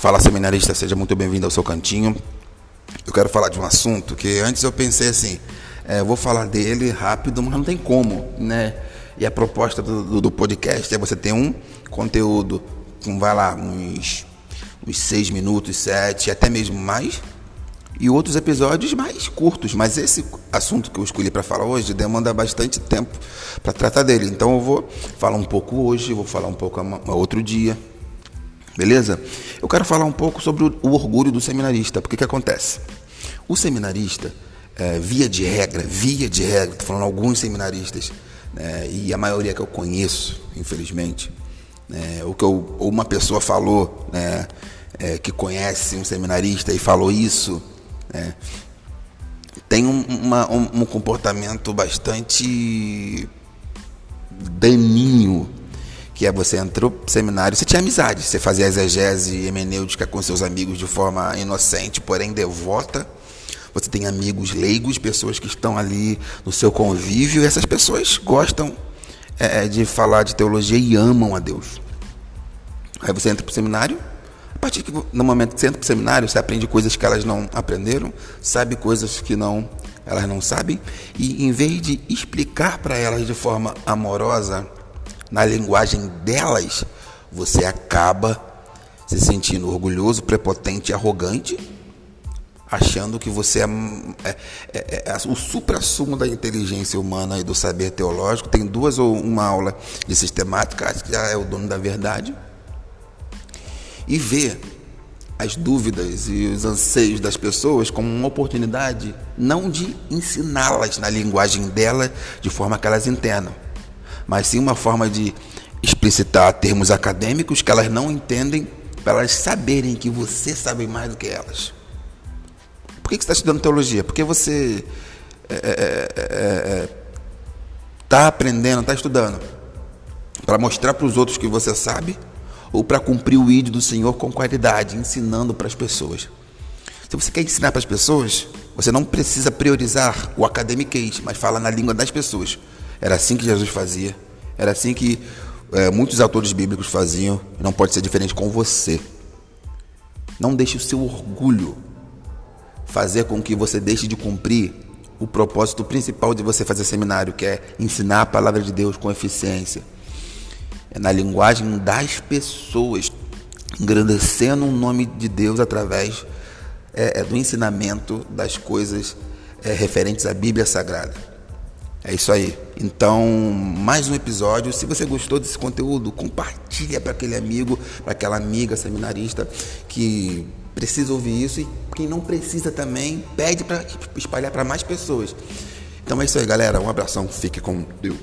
Fala seminarista, seja muito bem-vindo ao seu cantinho. Eu quero falar de um assunto que antes eu pensei assim, é, vou falar dele rápido, mas não tem como, né? E a proposta do, do, podcast é você ter um conteúdo com, vai lá, uns, uns seis minutos, sete, até mesmo mais, e outros episódios mais curtos. Mas esse assunto que eu escolhi para falar hoje demanda bastante tempo para tratar dele. Então eu vou falar um pouco hoje, vou falar um pouco outro dia, Beleza? Eu quero falar um pouco sobre o, orgulho do seminarista. Porque que acontece? O seminarista, é, via de regra, via de regra, estou falando alguns seminaristas, né, e a maioria que eu conheço, infelizmente, né, ou que eu, ou uma pessoa falou, né, é, que conhece um seminarista e falou isso, né, tem um, uma, um, um comportamento bastante daninho que é você entrou pro seminário, você tinha amizade, você fazia exegese hemenêutica com seus amigos de forma inocente, porém devota. Você tem amigos leigos, pessoas que estão ali no seu convívio, e essas pessoas gostam é, é de falar de teologia e amam a Deus. Aí você entra para o seminário, a partir que, no momento que você entra para o seminário, você aprende coisas que elas não aprenderam, sabe coisas que não elas não sabem, e em vez de explicar para elas de forma amorosa, na linguagem delas, você acaba se sentindo orgulhoso, prepotente e arrogante, achando que você é, é, é, é o supra-sumo da inteligência humana e do saber teológico. Tem duas ou uma aula de sistemática, acho que já é o dono da verdade. E vê as dúvidas e os anseios das pessoas como uma oportunidade não de ensiná-las na linguagem dela de forma que elas entendam mas sim uma forma de explicitar termos acadêmicos que elas não entendem, para elas saberem que você sabe mais do que elas. Por que, você está estudando teologia? Porque você está é, é, é, é tá aprendendo, está estudando para mostrar para os outros que você sabe ou para cumprir o ídolo do Senhor com qualidade, ensinando para as pessoas. Se você quer ensinar para as pessoas, você não precisa priorizar o academiquez, mas fala na língua das pessoas. Era assim que Jesus fazia. Era assim que é, muitos autores bíblicos faziam. Não pode ser diferente com você. Não deixe o seu orgulho fazer com que você deixe de cumprir o propósito principal de você fazer seminário, que é ensinar a palavra de Deus com eficiência. É na linguagem das pessoas, engrandecendo o nome de Deus através é, é, do ensinamento das coisas é, referentes à Bíblia Sagrada. É isso aí. Então, mais um episódio. Se você gostou desse conteúdo, compartilha para aquele amigo, para aquela amiga seminarista que precisa ouvir isso e quem não precisa também pede para espalhar para mais pessoas. Então é isso aí, galera. Um abração. Fique com Deus.